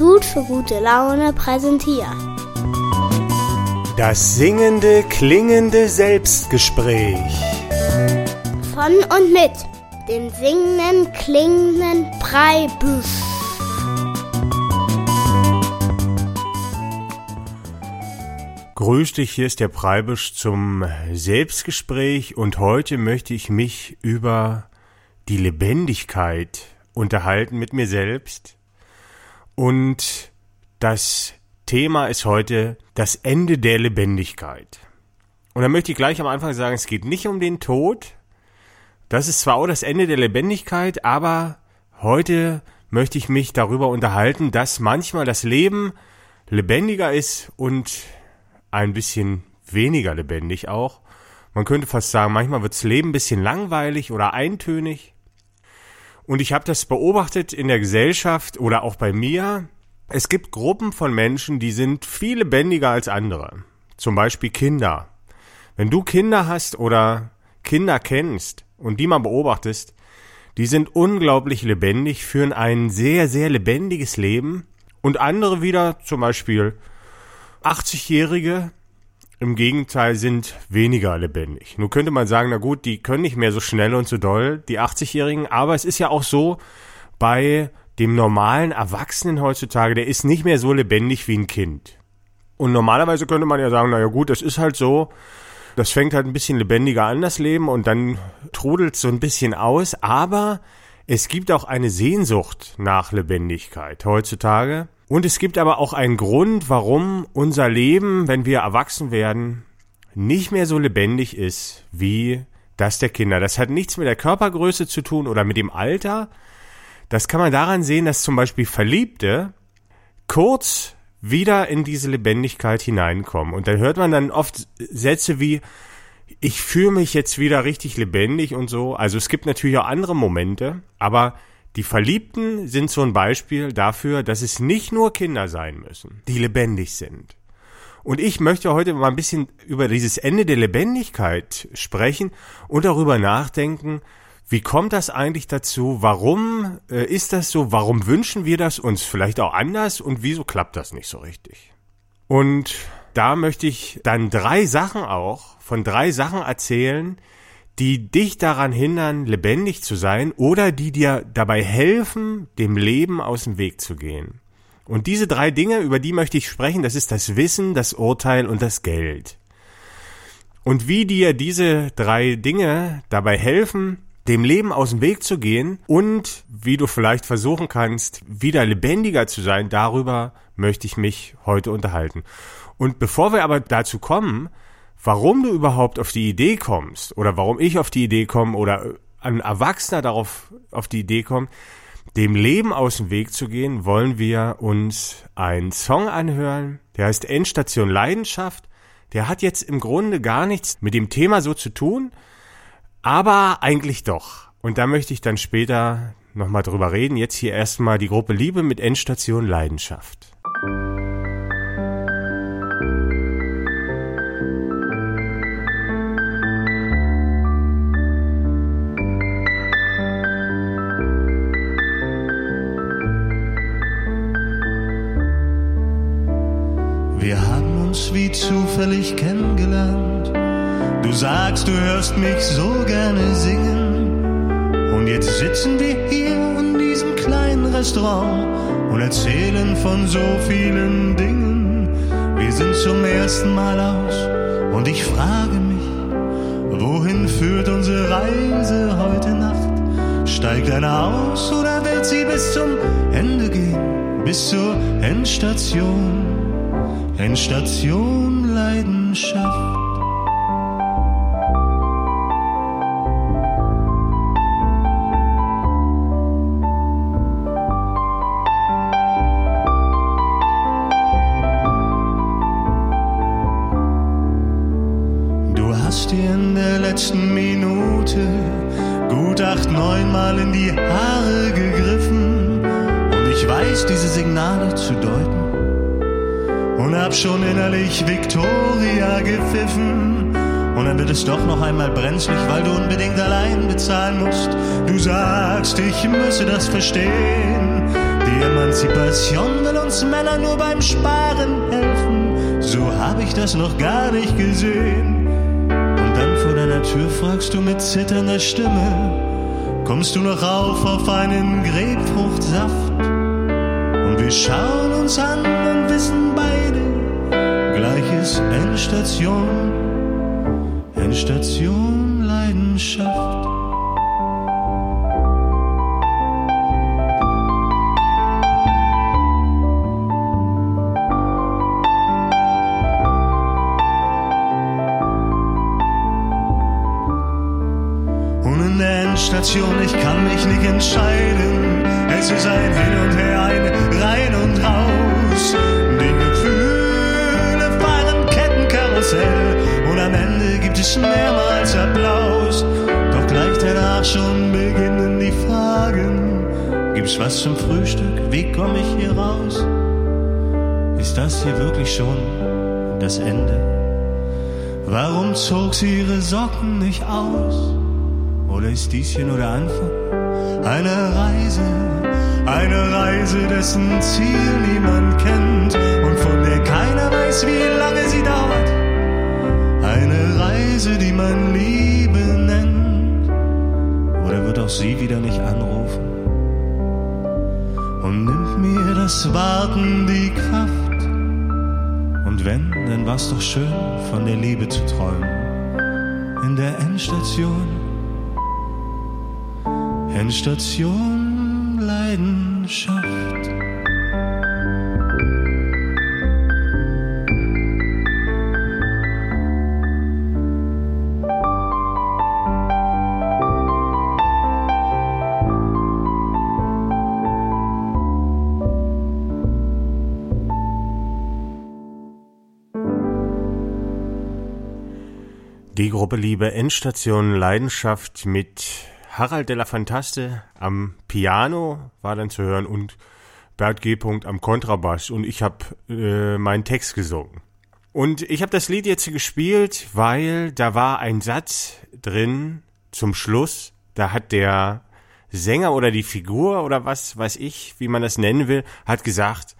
Institut für gute Laune präsentiert. Das singende, klingende Selbstgespräch. Von und mit dem singenden, klingenden Breibüsch. Grüß dich, hier ist der Preibisch zum Selbstgespräch und heute möchte ich mich über die Lebendigkeit unterhalten mit mir selbst. Und das Thema ist heute das Ende der Lebendigkeit. Und da möchte ich gleich am Anfang sagen, es geht nicht um den Tod. Das ist zwar auch das Ende der Lebendigkeit, aber heute möchte ich mich darüber unterhalten, dass manchmal das Leben lebendiger ist und ein bisschen weniger lebendig auch. Man könnte fast sagen, manchmal wirds Leben ein bisschen langweilig oder eintönig. Und ich habe das beobachtet in der Gesellschaft oder auch bei mir. Es gibt Gruppen von Menschen, die sind viel lebendiger als andere. Zum Beispiel Kinder. Wenn du Kinder hast oder Kinder kennst und die mal beobachtest, die sind unglaublich lebendig, führen ein sehr, sehr lebendiges Leben. Und andere wieder, zum Beispiel 80-Jährige, im Gegenteil, sind weniger lebendig. Nun könnte man sagen, na gut, die können nicht mehr so schnell und so doll, die 80-Jährigen, aber es ist ja auch so, bei dem normalen Erwachsenen heutzutage, der ist nicht mehr so lebendig wie ein Kind. Und normalerweise könnte man ja sagen, na ja gut, das ist halt so, das fängt halt ein bisschen lebendiger an, das Leben, und dann trudelt so ein bisschen aus, aber es gibt auch eine Sehnsucht nach Lebendigkeit heutzutage. Und es gibt aber auch einen Grund, warum unser Leben, wenn wir erwachsen werden, nicht mehr so lebendig ist wie das der Kinder. Das hat nichts mit der Körpergröße zu tun oder mit dem Alter. Das kann man daran sehen, dass zum Beispiel Verliebte kurz wieder in diese Lebendigkeit hineinkommen. Und dann hört man dann oft Sätze wie, ich fühle mich jetzt wieder richtig lebendig und so. Also es gibt natürlich auch andere Momente, aber die Verliebten sind so ein Beispiel dafür, dass es nicht nur Kinder sein müssen, die lebendig sind. Und ich möchte heute mal ein bisschen über dieses Ende der Lebendigkeit sprechen und darüber nachdenken, wie kommt das eigentlich dazu? Warum äh, ist das so? Warum wünschen wir das uns vielleicht auch anders? Und wieso klappt das nicht so richtig? Und da möchte ich dann drei Sachen auch, von drei Sachen erzählen, die dich daran hindern, lebendig zu sein oder die dir dabei helfen, dem Leben aus dem Weg zu gehen. Und diese drei Dinge, über die möchte ich sprechen, das ist das Wissen, das Urteil und das Geld. Und wie dir diese drei Dinge dabei helfen, dem Leben aus dem Weg zu gehen und wie du vielleicht versuchen kannst, wieder lebendiger zu sein, darüber möchte ich mich heute unterhalten. Und bevor wir aber dazu kommen, warum du überhaupt auf die Idee kommst oder warum ich auf die Idee komme oder ein Erwachsener darauf auf die Idee kommt, dem Leben aus dem Weg zu gehen, wollen wir uns einen Song anhören, der heißt Endstation Leidenschaft. Der hat jetzt im Grunde gar nichts mit dem Thema so zu tun, aber eigentlich doch. Und da möchte ich dann später nochmal drüber reden. Jetzt hier erstmal die Gruppe Liebe mit Endstation Leidenschaft. Zufällig kennengelernt. Du sagst, du hörst mich so gerne singen. Und jetzt sitzen wir hier in diesem kleinen Restaurant und erzählen von so vielen Dingen. Wir sind zum ersten Mal aus und ich frage mich, wohin führt unsere Reise heute Nacht? Steigt einer aus oder wird sie bis zum Ende gehen, bis zur Endstation? Endstation Leidenschaft. Du hast dir in der letzten Minute gut acht, neunmal in die Haare gegriffen und ich weiß diese Signale zu deuten und hab schon innerlich Victoria gepfiffen. Und dann wird es doch noch einmal brenzlig, weil du unbedingt allein bezahlen musst. Du sagst, ich müsse das verstehen. Die Emanzipation will uns Männer nur beim Sparen helfen. So hab ich das noch gar nicht gesehen. Und dann vor deiner Tür fragst du mit zitternder Stimme, kommst du noch auf auf einen Grapefruchtsaft? Und wir schauen uns an und wissen ist Endstation, Endstation Leidenschaft. Zum Frühstück? Wie komme ich hier raus? Ist das hier wirklich schon das Ende? Warum zog sie ihre Socken nicht aus? Oder ist dies hier nur der Anfang? Eine Reise, eine Reise, dessen Ziel niemand kennt und von der keiner weiß, wie lange sie dauert. Eine Reise, die man Liebe nennt. Oder wird auch sie wieder nicht anrufen? Und nimmt mir das Warten die Kraft? Und wenn, dann war's doch schön, von der Liebe zu träumen. In der Endstation Endstation Leidenschaft. Gruppe Liebe Endstation Leidenschaft mit Harald la Fantaste am Piano war dann zu hören und Bert G. am Kontrabass und ich habe äh, meinen Text gesungen. Und ich habe das Lied jetzt gespielt, weil da war ein Satz drin zum Schluss, da hat der Sänger oder die Figur oder was weiß ich, wie man das nennen will, hat gesagt,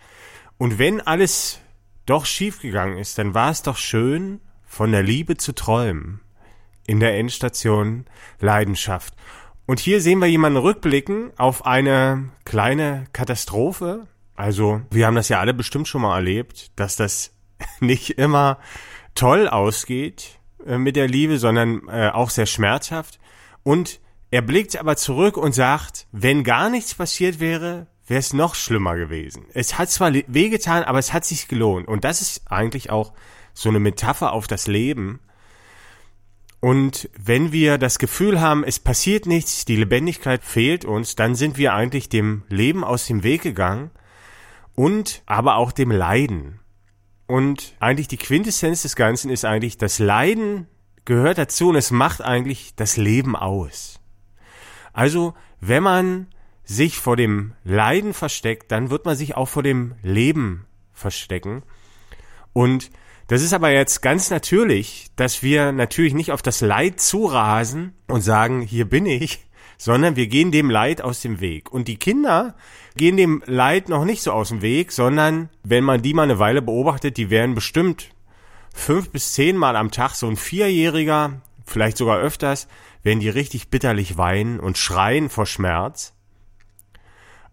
und wenn alles doch schiefgegangen ist, dann war es doch schön, von der Liebe zu träumen. In der Endstation Leidenschaft. Und hier sehen wir jemanden rückblicken auf eine kleine Katastrophe. Also, wir haben das ja alle bestimmt schon mal erlebt, dass das nicht immer toll ausgeht äh, mit der Liebe, sondern äh, auch sehr schmerzhaft. Und er blickt aber zurück und sagt, wenn gar nichts passiert wäre, wäre es noch schlimmer gewesen. Es hat zwar wehgetan, aber es hat sich gelohnt. Und das ist eigentlich auch so eine Metapher auf das Leben. Und wenn wir das Gefühl haben, es passiert nichts, die Lebendigkeit fehlt uns, dann sind wir eigentlich dem Leben aus dem Weg gegangen und aber auch dem Leiden. Und eigentlich die Quintessenz des Ganzen ist eigentlich, das Leiden gehört dazu und es macht eigentlich das Leben aus. Also, wenn man sich vor dem Leiden versteckt, dann wird man sich auch vor dem Leben verstecken. Und das ist aber jetzt ganz natürlich, dass wir natürlich nicht auf das Leid zurasen und sagen, hier bin ich, sondern wir gehen dem Leid aus dem Weg. Und die Kinder gehen dem Leid noch nicht so aus dem Weg, sondern wenn man die mal eine Weile beobachtet, die werden bestimmt fünf bis zehn Mal am Tag so ein Vierjähriger, vielleicht sogar öfters, werden die richtig bitterlich weinen und schreien vor Schmerz.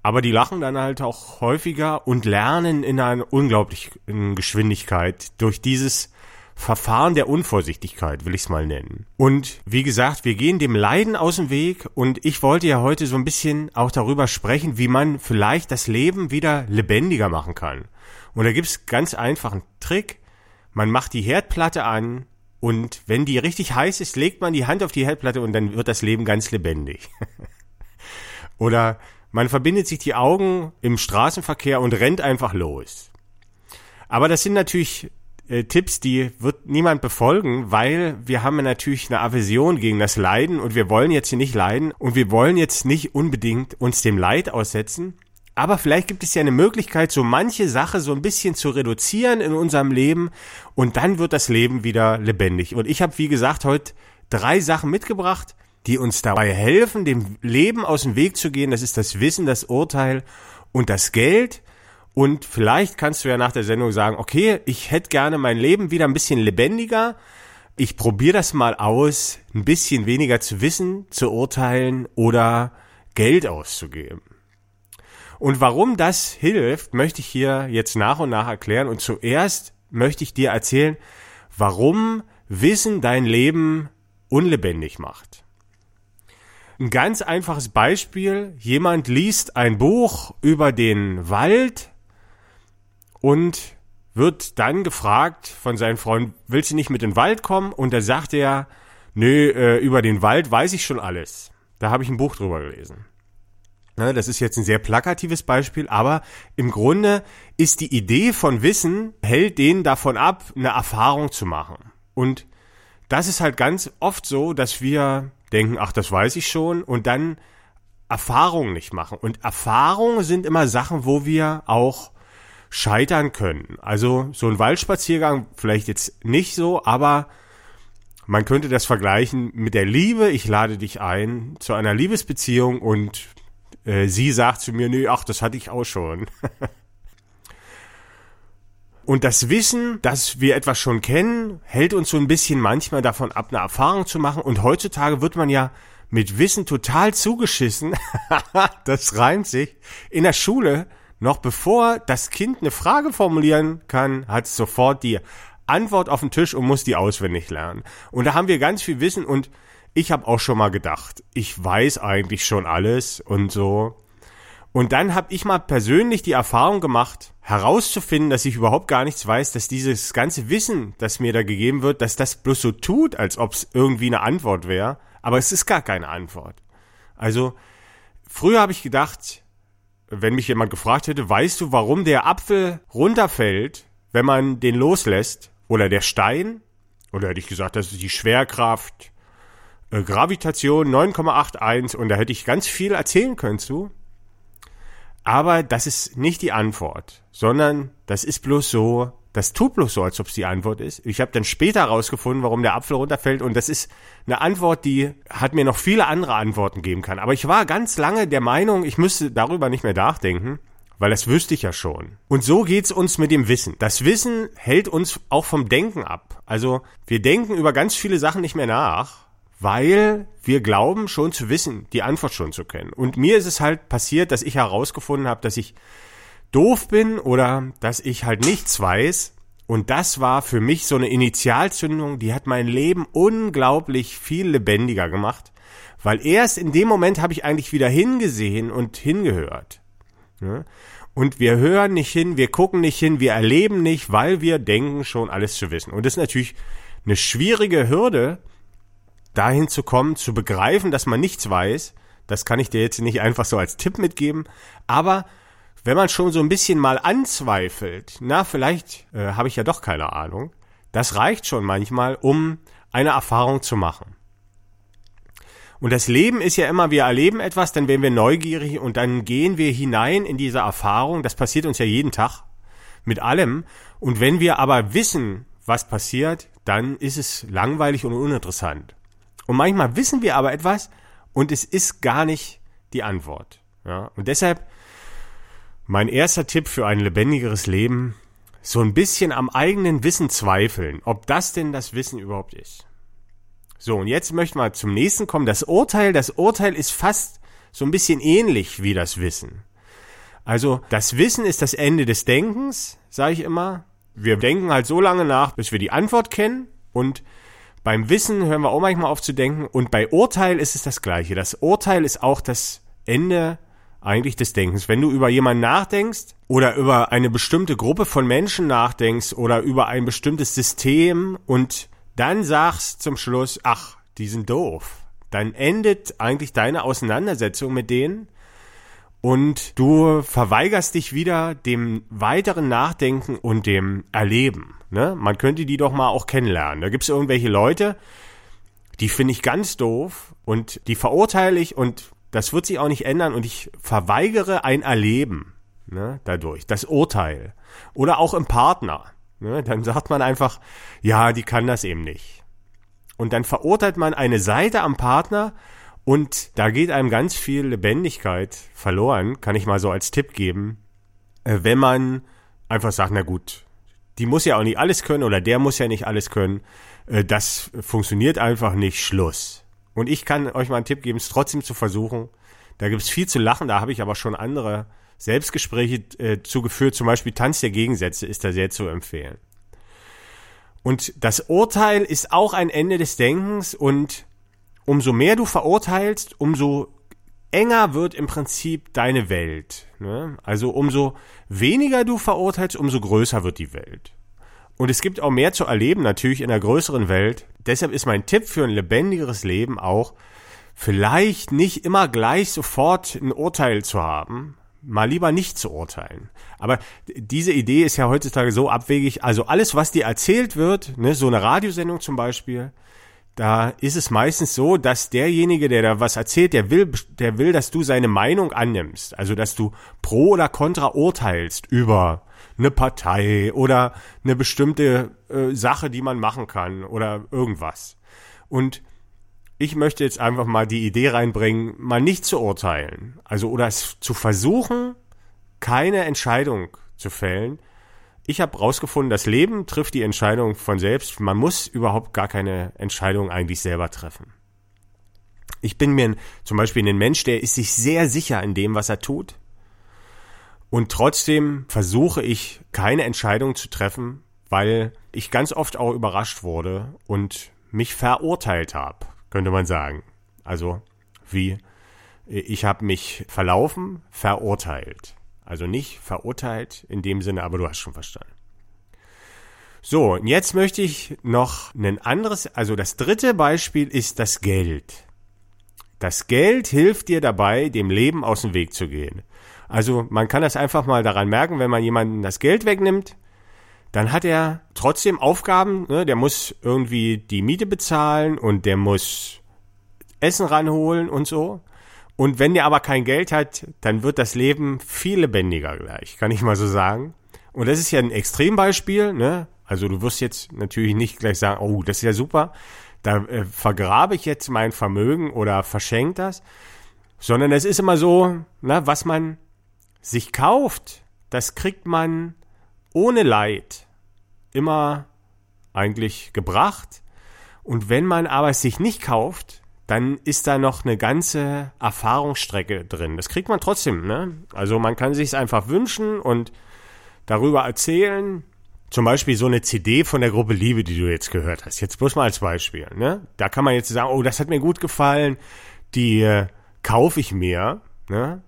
Aber die lachen dann halt auch häufiger und lernen in einer unglaublichen Geschwindigkeit durch dieses Verfahren der Unvorsichtigkeit, will ich es mal nennen. Und wie gesagt, wir gehen dem Leiden aus dem Weg und ich wollte ja heute so ein bisschen auch darüber sprechen, wie man vielleicht das Leben wieder lebendiger machen kann. Und da gibt's ganz einfachen Trick. Man macht die Herdplatte an und wenn die richtig heiß ist, legt man die Hand auf die Herdplatte und dann wird das Leben ganz lebendig. Oder man verbindet sich die Augen im Straßenverkehr und rennt einfach los. Aber das sind natürlich äh, Tipps, die wird niemand befolgen, weil wir haben natürlich eine Aversion gegen das Leiden und wir wollen jetzt hier nicht leiden und wir wollen jetzt nicht unbedingt uns dem Leid aussetzen. Aber vielleicht gibt es ja eine Möglichkeit, so manche Sache so ein bisschen zu reduzieren in unserem Leben und dann wird das Leben wieder lebendig. Und ich habe, wie gesagt, heute drei Sachen mitgebracht, die uns dabei helfen, dem Leben aus dem Weg zu gehen. Das ist das Wissen, das Urteil und das Geld und vielleicht kannst du ja nach der Sendung sagen, okay, ich hätte gerne mein Leben wieder ein bisschen lebendiger. Ich probiere das mal aus, ein bisschen weniger zu wissen, zu urteilen oder Geld auszugeben. Und warum das hilft, möchte ich hier jetzt nach und nach erklären. Und zuerst möchte ich dir erzählen, warum Wissen dein Leben unlebendig macht. Ein ganz einfaches Beispiel. Jemand liest ein Buch über den Wald und wird dann gefragt von seinen Freunden, willst du nicht mit in den Wald kommen? Und da sagt er, nö, äh, über den Wald weiß ich schon alles. Da habe ich ein Buch drüber gelesen. Ne, das ist jetzt ein sehr plakatives Beispiel, aber im Grunde ist die Idee von Wissen, hält den davon ab, eine Erfahrung zu machen. Und das ist halt ganz oft so, dass wir denken, ach, das weiß ich schon, und dann Erfahrungen nicht machen. Und Erfahrungen sind immer Sachen, wo wir auch scheitern können. Also so ein Waldspaziergang vielleicht jetzt nicht so, aber man könnte das vergleichen mit der Liebe. Ich lade dich ein zu einer Liebesbeziehung und äh, sie sagt zu mir, nee, ach, das hatte ich auch schon. und das Wissen, dass wir etwas schon kennen, hält uns so ein bisschen manchmal davon ab, eine Erfahrung zu machen. Und heutzutage wird man ja mit Wissen total zugeschissen. das reimt sich. In der Schule noch bevor das Kind eine Frage formulieren kann, hat es sofort die Antwort auf den Tisch und muss die auswendig lernen. Und da haben wir ganz viel Wissen und ich habe auch schon mal gedacht, ich weiß eigentlich schon alles und so. Und dann habe ich mal persönlich die Erfahrung gemacht, herauszufinden, dass ich überhaupt gar nichts weiß, dass dieses ganze Wissen, das mir da gegeben wird, dass das bloß so tut, als ob es irgendwie eine Antwort wäre. Aber es ist gar keine Antwort. Also, früher habe ich gedacht, wenn mich jemand gefragt hätte, weißt du, warum der Apfel runterfällt, wenn man den loslässt? Oder der Stein? Oder hätte ich gesagt, das ist die Schwerkraft, äh, Gravitation 9,81 und da hätte ich ganz viel erzählen können zu. Aber das ist nicht die Antwort, sondern das ist bloß so, das tut bloß so, als ob es die Antwort ist. Ich habe dann später herausgefunden, warum der Apfel runterfällt und das ist eine Antwort, die hat mir noch viele andere Antworten geben kann. Aber ich war ganz lange der Meinung, ich müsste darüber nicht mehr nachdenken, weil das wüsste ich ja schon. Und so geht's uns mit dem Wissen. Das Wissen hält uns auch vom Denken ab. Also wir denken über ganz viele Sachen nicht mehr nach, weil wir glauben schon zu wissen, die Antwort schon zu kennen. Und mir ist es halt passiert, dass ich herausgefunden habe, dass ich doof bin oder dass ich halt nichts weiß. Und das war für mich so eine Initialzündung, die hat mein Leben unglaublich viel lebendiger gemacht, weil erst in dem Moment habe ich eigentlich wieder hingesehen und hingehört. Und wir hören nicht hin, wir gucken nicht hin, wir erleben nicht, weil wir denken schon alles zu wissen. Und das ist natürlich eine schwierige Hürde, dahin zu kommen, zu begreifen, dass man nichts weiß. Das kann ich dir jetzt nicht einfach so als Tipp mitgeben, aber wenn man schon so ein bisschen mal anzweifelt, na, vielleicht äh, habe ich ja doch keine Ahnung, das reicht schon manchmal, um eine Erfahrung zu machen. Und das Leben ist ja immer, wir erleben etwas, dann werden wir neugierig und dann gehen wir hinein in diese Erfahrung. Das passiert uns ja jeden Tag mit allem. Und wenn wir aber wissen, was passiert, dann ist es langweilig und uninteressant. Und manchmal wissen wir aber etwas und es ist gar nicht die Antwort. Ja? Und deshalb mein erster Tipp für ein lebendigeres Leben, so ein bisschen am eigenen Wissen zweifeln, ob das denn das Wissen überhaupt ist. So, und jetzt möchten wir zum nächsten kommen. Das Urteil, das Urteil ist fast so ein bisschen ähnlich wie das Wissen. Also, das Wissen ist das Ende des Denkens, sage ich immer. Wir denken halt so lange nach, bis wir die Antwort kennen und beim Wissen hören wir auch manchmal auf zu denken und bei Urteil ist es das Gleiche. Das Urteil ist auch das Ende eigentlich des Denkens. Wenn du über jemanden nachdenkst oder über eine bestimmte Gruppe von Menschen nachdenkst oder über ein bestimmtes System und dann sagst zum Schluss, ach, die sind doof, dann endet eigentlich deine Auseinandersetzung mit denen und du verweigerst dich wieder dem weiteren Nachdenken und dem Erleben. Ne? Man könnte die doch mal auch kennenlernen. Da gibt es irgendwelche Leute, die finde ich ganz doof und die verurteile ich und das wird sich auch nicht ändern und ich verweigere ein Erleben ne, dadurch, das Urteil. Oder auch im Partner. Ne, dann sagt man einfach, ja, die kann das eben nicht. Und dann verurteilt man eine Seite am Partner Und da geht einem ganz viel Lebendigkeit verloren, kann ich mal so als Tipp geben, äh, wenn man einfach sagt, na gut, die muss ja auch nicht alles können oder der muss ja nicht alles können. Äh, das funktioniert einfach nicht. Schluss. Und ich kann euch mal einen Tipp geben, es trotzdem zu versuchen. Da gibt es viel zu lachen, da habe ich aber schon andere Selbstgespräche äh, zugeführt. Zum Beispiel Tanz der Gegensätze ist da sehr zu empfehlen. Und das Urteil ist auch ein Ende des Denkens und umso mehr du verurteilst, umso enger wird im Prinzip deine Welt. Ne? Also umso weniger du verurteilst, umso größer wird die Welt. Und es gibt auch mehr zu erleben, natürlich in der größeren Welt. Deshalb ist mein Tipp für ein lebendigeres Leben auch, vielleicht nicht immer gleich sofort ein Urteil zu haben, mal lieber nicht zu urteilen. Aber diese Idee ist ja heutzutage so abwegig. Also alles, was dir erzählt wird, ne, so eine Radiosendung zum Beispiel, da ist es meistens so, dass derjenige, der da was erzählt, der will, der will, dass du seine Meinung annimmst. Also, dass du pro oder contra urteilst über eine Partei oder eine bestimmte äh, Sache, die man machen kann oder irgendwas. Und ich möchte jetzt einfach mal die Idee reinbringen, mal nicht zu urteilen. Also, oder es zu versuchen, keine Entscheidung zu fällen, ich habe rausgefunden, das Leben trifft die Entscheidung von selbst. Man muss überhaupt gar keine Entscheidung eigentlich selber treffen. Ich bin mir zum Beispiel ein Mensch, der ist sich sehr sicher in dem, was er tut. Und trotzdem versuche ich keine Entscheidung zu treffen, weil ich ganz oft auch überrascht wurde und mich verurteilt habe, könnte man sagen. Also wie ich habe mich verlaufen, verurteilt. Also nicht verurteilt in dem Sinne, aber du hast schon verstanden. So, und jetzt möchte ich noch ein anderes, also das dritte Beispiel ist das Geld. Das Geld hilft dir dabei, dem Leben aus dem Weg zu gehen. Also man kann das einfach mal daran merken, wenn man jemanden das Geld wegnimmt, dann hat er trotzdem Aufgaben, ne? der muss irgendwie die Miete bezahlen und der muss Essen ranholen und so. Und wenn der aber kein Geld hat, dann wird das Leben viel lebendiger gleich, kann ich mal so sagen. Und das ist ja ein Extrembeispiel, ne? Also du wirst jetzt natürlich nicht gleich sagen, oh, das ist ja super, da äh, vergrabe ich jetzt mein Vermögen oder verschenke das, sondern es ist immer so, na, was man sich kauft, das kriegt man ohne Leid immer eigentlich gebracht. Und wenn man aber es sich nicht kauft, dann ist da noch eine ganze Erfahrungsstrecke drin. Das kriegt man trotzdem, ne? Also man kann sich es einfach wünschen und darüber erzählen. Zum Beispiel so eine CD von der Gruppe Liebe, die du jetzt gehört hast. Jetzt bloß mal als Beispiel, ne? Da kann man jetzt sagen, oh, das hat mir gut gefallen, die äh, kaufe ich mir, ne?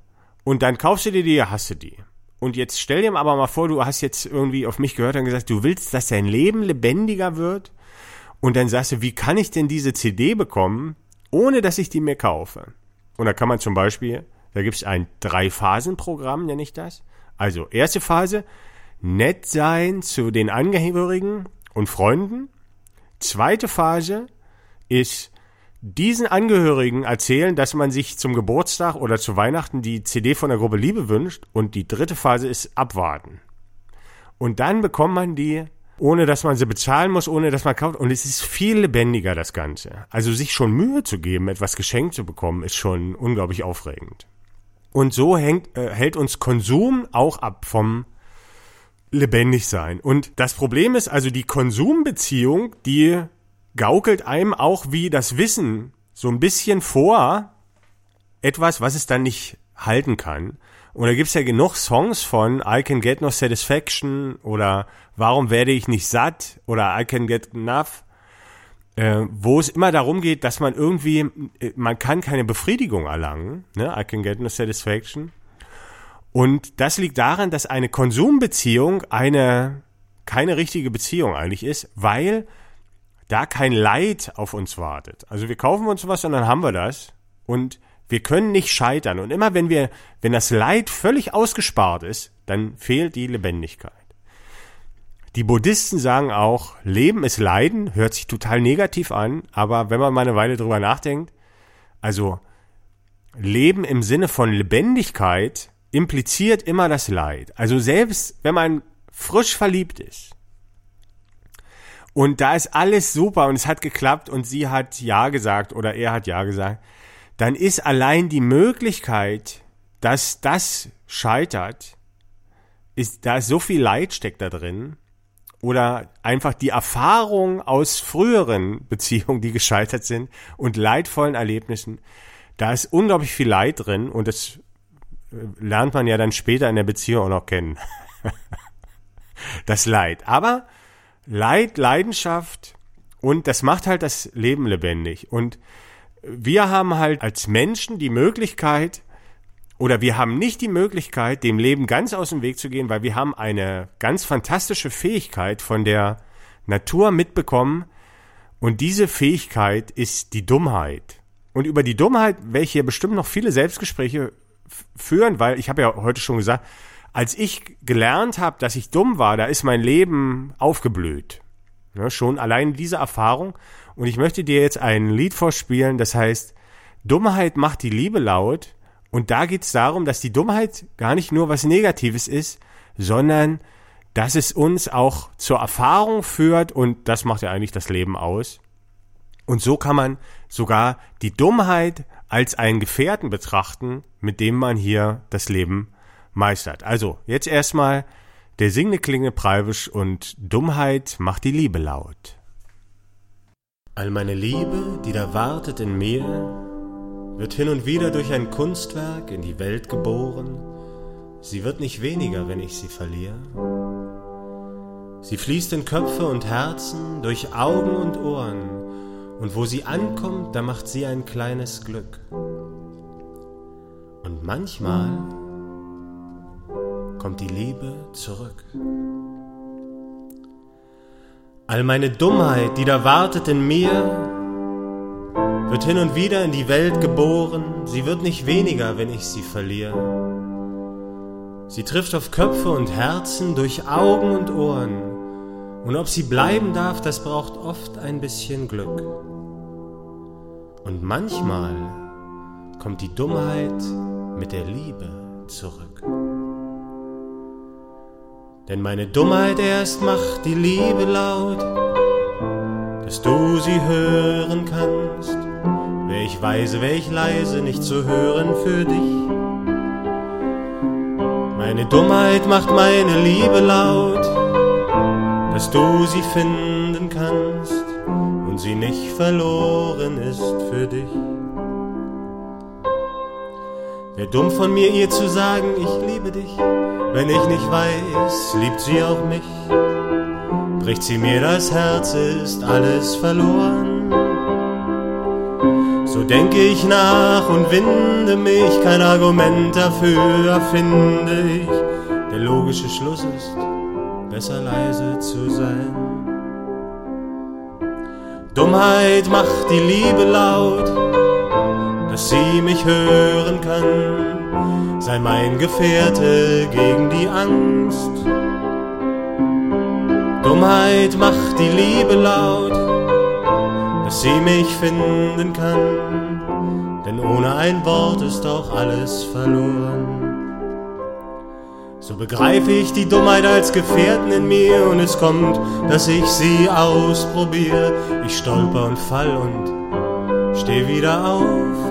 Und dann kaufst du dir die, hast du die. Und jetzt stell dir aber mal vor, du hast jetzt irgendwie auf mich gehört und gesagt, du willst, dass dein Leben lebendiger wird. Und dann sagst du, wie kann ich denn diese CD bekommen, ohne dass ich die mir kaufe. Und da kann man zum Beispiel, da gibt es ein Drei-Phasen-Programm, nenne ich das. Also erste Phase, nett sein zu den Angehörigen und Freunden. Zweite Phase ist diesen Angehörigen erzählen, dass man sich zum Geburtstag oder zu Weihnachten die CD von der Gruppe Liebe wünscht. Und die dritte Phase ist abwarten. Und dann bekommt man die ohne dass man sie bezahlen muss, ohne dass man kauft. Und es ist viel lebendiger, das Ganze. Also sich schon Mühe zu geben, etwas geschenkt zu bekommen, ist schon unglaublich aufregend. Und so hängt, äh, hält uns Konsum auch ab vom lebendig sein. Und das Problem ist also die Konsumbeziehung, die gaukelt einem auch wie das Wissen so ein bisschen vor, etwas, was es dann nicht halten kann. Und da gibt's ja genug Songs von I Can Get No Satisfaction oder Warum werde ich nicht satt oder I Can Get Enough, äh, wo es immer darum geht, dass man irgendwie, äh, man kann keine Befriedigung erlangen, ne? I Can Get No Satisfaction. Und das liegt daran, dass eine Konsumbeziehung eine keine richtige Beziehung eigentlich ist, weil da kein Leid auf uns wartet. Also wir kaufen uns was und dann haben wir das und wir können nicht scheitern. Und immer wenn wir, wenn das Leid völlig ausgespart ist, dann fehlt die Lebendigkeit. Die Buddhisten sagen auch, Leben ist Leiden, hört sich total negativ an, aber wenn man mal eine Weile drüber nachdenkt, also Leben im Sinne von Lebendigkeit impliziert immer das Leid. Also selbst wenn man frisch verliebt ist und da ist alles super und es hat geklappt und sie hat Ja gesagt oder er hat Ja gesagt, dann ist allein die Möglichkeit, dass das scheitert, ist, da ist so viel Leid steckt da drin, oder einfach die Erfahrung aus früheren Beziehungen, die gescheitert sind und leidvollen Erlebnissen, da ist unglaublich viel Leid drin und das äh, lernt man ja dann später in der Beziehung auch noch kennen. das Leid. Aber Leid, Leidenschaft und das macht halt das Leben lebendig. Und wir haben halt als Menschen die Möglichkeit, oder wir haben nicht die Möglichkeit, dem Leben ganz aus dem Weg zu gehen, weil wir haben eine ganz fantastische Fähigkeit von der Natur mitbekommen. Und diese Fähigkeit ist die Dummheit. Und über die Dummheit werde ich hier bestimmt noch viele Selbstgespräche führen, weil ich habe ja heute schon gesagt, als ich gelernt habe, dass ich dumm war, da ist mein Leben aufgeblüht. Ja, schon allein diese Erfahrung. Und ich möchte dir jetzt ein Lied vorspielen, das heißt, Dummheit macht die Liebe laut. Und da geht es darum, dass die Dummheit gar nicht nur was Negatives ist, sondern dass es uns auch zur Erfahrung führt und das macht ja eigentlich das Leben aus. Und so kann man sogar die Dummheit als einen Gefährten betrachten, mit dem man hier das Leben meistert. Also, jetzt erstmal der singende Klinge Preibisch und Dummheit macht die Liebe laut. All meine Liebe, die da wartet in mir, wird hin und wieder durch ein Kunstwerk in die Welt geboren. Sie wird nicht weniger, wenn ich sie verliere. Sie fließt in Köpfe und Herzen, durch Augen und Ohren, und wo sie ankommt, da macht sie ein kleines Glück. Und manchmal kommt die Liebe zurück. All meine Dummheit, die da wartet in mir, wird hin und wieder in die Welt geboren, sie wird nicht weniger, wenn ich sie verliere. Sie trifft auf Köpfe und Herzen durch Augen und Ohren, und ob sie bleiben darf, das braucht oft ein bisschen Glück. Und manchmal kommt die Dummheit mit der Liebe zurück. Denn meine Dummheit erst macht die Liebe laut, dass du sie hören kannst Wär ich weise, wär ich leise, nicht zu hören für dich. Meine Dummheit macht meine Liebe laut, dass du sie finden kannst und sie nicht verloren ist für dich. Wär dumm von mir, ihr zu sagen, ich liebe dich, wenn ich nicht weiß, liebt sie auch mich. Bricht sie mir das Herz, ist alles verloren. So denke ich nach und winde mich, kein Argument dafür erfinde ich. Der logische Schluss ist, besser leise zu sein. Dummheit macht die Liebe laut, dass sie mich hören kann. Sei mein Gefährte gegen die Angst. Dummheit macht die Liebe laut dass sie mich finden kann, denn ohne ein Wort ist doch alles verloren. So begreife ich die Dummheit als Gefährten in mir und es kommt, dass ich sie ausprobiere. Ich stolper und fall und steh wieder auf.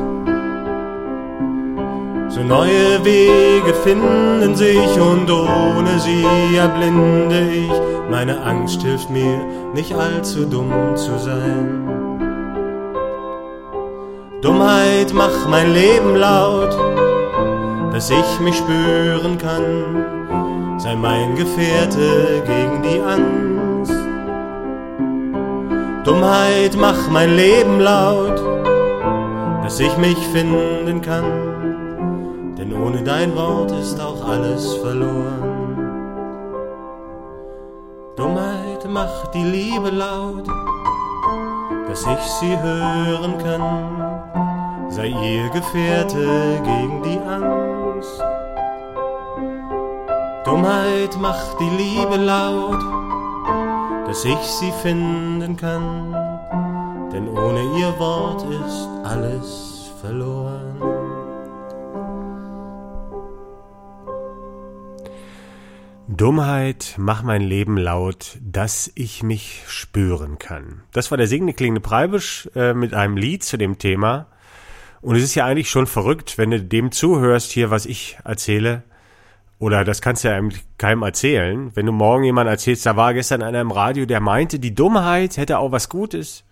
So neue Wege finden sich und ohne sie erblinde ich. Meine Angst hilft mir, nicht allzu dumm zu sein. Dummheit mach mein Leben laut, dass ich mich spüren kann. Sei mein Gefährte gegen die Angst. Dummheit mach mein Leben laut, dass ich mich finden kann. Ohne dein Wort ist auch alles verloren. Dummheit macht die Liebe laut, dass ich sie hören kann sei ihr Gefährte gegen die Angst. Dummheit macht die Liebe laut, dass ich sie finden kann, denn ohne ihr Wort ist alles verloren. Dummheit, mach mein Leben laut, dass ich mich spüren kann. Das war der singende klingende Preibisch äh, mit einem Lied zu dem Thema. Und es ist ja eigentlich schon verrückt, wenn du dem zuhörst hier, was ich erzähle. Oder das kannst du ja keinem erzählen. Wenn du morgen jemand erzählst, da war gestern einer im Radio, der meinte, die Dummheit hätte auch was Gutes.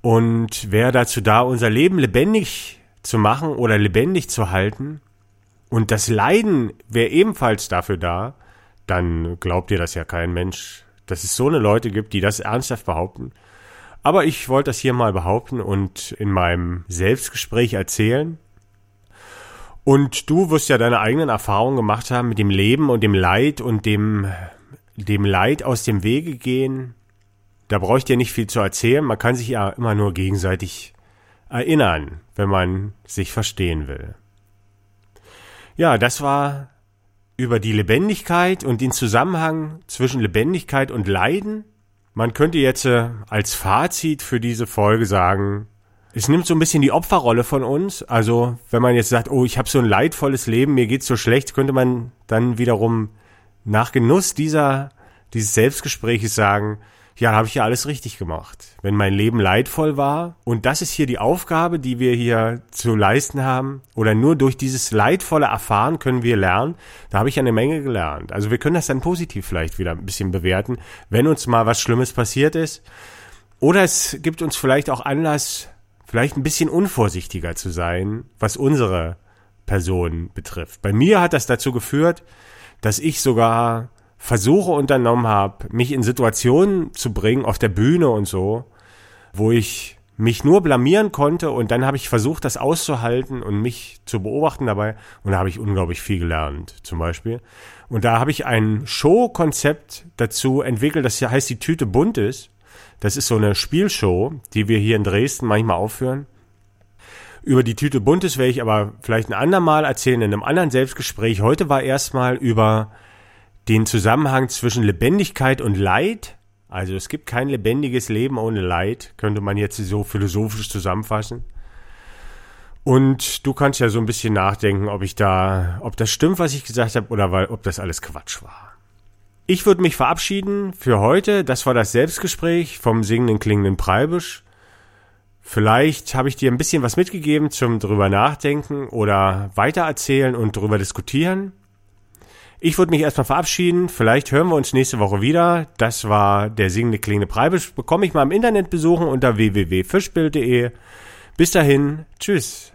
Und wäre dazu da, unser Leben lebendig zu machen oder lebendig zu halten. Und das Leiden wäre ebenfalls dafür da. Dann glaubt dir das ja kein Mensch, dass es so eine Leute gibt, die das ernsthaft behaupten. Aber ich wollte das hier mal behaupten und in meinem Selbstgespräch erzählen. Und du wirst ja deine eigenen Erfahrungen gemacht haben mit dem Leben und dem Leid und dem, dem Leid aus dem Wege gehen. Da brauche ich dir nicht viel zu erzählen. Man kann sich ja immer nur gegenseitig erinnern, wenn man sich verstehen will. Ja, das war über die Lebendigkeit und den Zusammenhang zwischen Lebendigkeit und Leiden. Man könnte jetzt äh, als Fazit für diese Folge sagen, es nimmt so ein bisschen die Opferrolle von uns. Also wenn man jetzt sagt, oh, ich habe so ein leidvolles Leben, mir geht's so schlecht, könnte man dann wiederum nach Genuss dieser dieses Selbstgespräches sagen, ja, habe ich ja alles richtig gemacht. Wenn mein Leben leidvoll war, und das ist hier die Aufgabe, die wir hier zu leisten haben, oder nur durch dieses leidvolle Erfahren können wir lernen, da habe ich eine Menge gelernt. Also wir können das dann positiv vielleicht wieder ein bisschen bewerten, wenn uns mal was Schlimmes passiert ist. Oder es gibt uns vielleicht auch Anlass, vielleicht ein bisschen unvorsichtiger zu sein, was unsere Person betrifft. Bei mir hat das dazu geführt, dass ich sogar Versuche unternommen habe, mich in Situationen zu bringen, auf der Bühne und so, wo ich mich nur blamieren konnte und dann habe ich versucht, das auszuhalten und mich zu beobachten dabei und da habe ich unglaublich viel gelernt, zum Beispiel. Und da habe ich ein Show-Konzept dazu entwickelt, das heißt die Tüte bunt ist. Das ist so eine Spielshow, die wir hier in Dresden manchmal aufführen. Über die Tüte Buntes werde ich aber vielleicht ein andermal erzählen in einem anderen Selbstgespräch. Heute war erstmal über den Zusammenhang zwischen Lebendigkeit und Leid. Also es gibt kein lebendiges Leben ohne Leid, könnte man jetzt so philosophisch zusammenfassen. Und du kannst ja so ein bisschen nachdenken, ob ich da, ob das stimmt, was ich gesagt habe, oder weil, ob das alles Quatsch war. Ich würde mich verabschieden für heute. Das war das Selbstgespräch vom singenden klingenden Preibisch. Vielleicht habe ich dir ein bisschen was mitgegeben zum drüber nachdenken oder weitererzählen und drüber diskutieren. Ich würde mich erstmal verabschieden. Vielleicht hören wir uns nächste Woche wieder. Das war der singende klingende Preibisch. Bekomme ich mal im Internet besuchen unter www.fischbild.de. Bis dahin. Tschüss.